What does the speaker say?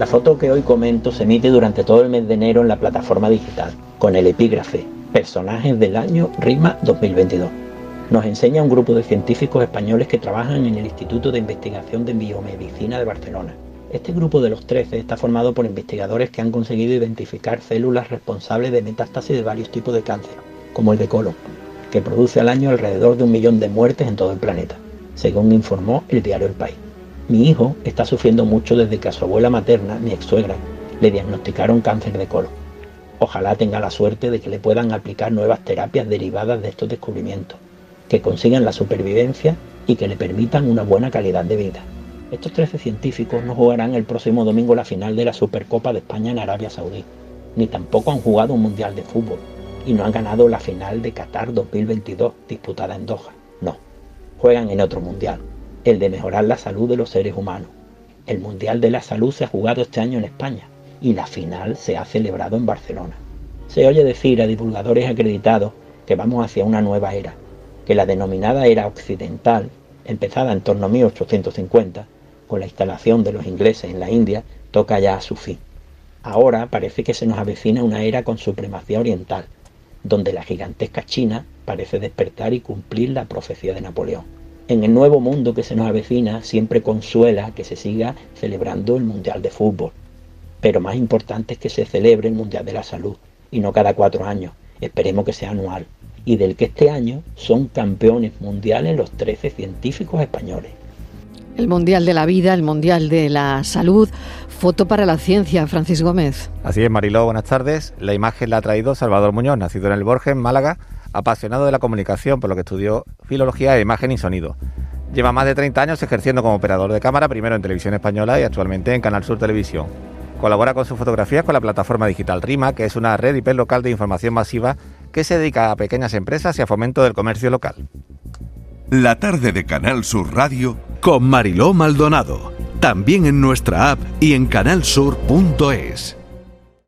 La foto que hoy comento se emite durante todo el mes de enero en la plataforma digital, con el epígrafe Personajes del año RIMA 2022. Nos enseña un grupo de científicos españoles que trabajan en el Instituto de Investigación de Biomedicina de Barcelona. Este grupo de los 13 está formado por investigadores que han conseguido identificar células responsables de metástasis de varios tipos de cáncer, como el de colon, que produce al año alrededor de un millón de muertes en todo el planeta, según informó el diario El País. Mi hijo está sufriendo mucho desde que a su abuela materna, mi ex suegra, le diagnosticaron cáncer de colon. Ojalá tenga la suerte de que le puedan aplicar nuevas terapias derivadas de estos descubrimientos, que consigan la supervivencia y que le permitan una buena calidad de vida. Estos 13 científicos no jugarán el próximo domingo la final de la Supercopa de España en Arabia Saudí, ni tampoco han jugado un Mundial de Fútbol, y no han ganado la final de Qatar 2022 disputada en Doha. No, juegan en otro Mundial, el de mejorar la salud de los seres humanos. El Mundial de la Salud se ha jugado este año en España y la final se ha celebrado en Barcelona. Se oye decir a divulgadores acreditados que vamos hacia una nueva era, que la denominada era occidental, empezada en torno a 1850, con la instalación de los ingleses en la India, toca ya a su fin. Ahora parece que se nos avecina una era con supremacía oriental, donde la gigantesca China parece despertar y cumplir la profecía de Napoleón en el nuevo mundo que se nos avecina siempre consuela que se siga celebrando el Mundial de Fútbol. Pero más importante es que se celebre el Mundial de la Salud, y no cada cuatro años, esperemos que sea anual, y del que este año son campeones mundiales los 13 científicos españoles. El Mundial de la Vida, el Mundial de la Salud, foto para la ciencia, Francis Gómez. Así es, Mariló, buenas tardes. La imagen la ha traído Salvador Muñoz, nacido en el Borges, Málaga, apasionado de la comunicación, por lo que estudió filología de imagen y sonido. Lleva más de 30 años ejerciendo como operador de cámara, primero en Televisión Española y actualmente en Canal Sur Televisión. Colabora con sus fotografías con la plataforma digital RIMA, que es una red IP local de información masiva que se dedica a pequeñas empresas y a fomento del comercio local. La tarde de Canal Sur Radio con Mariló Maldonado. También en nuestra app y en canalsur.es.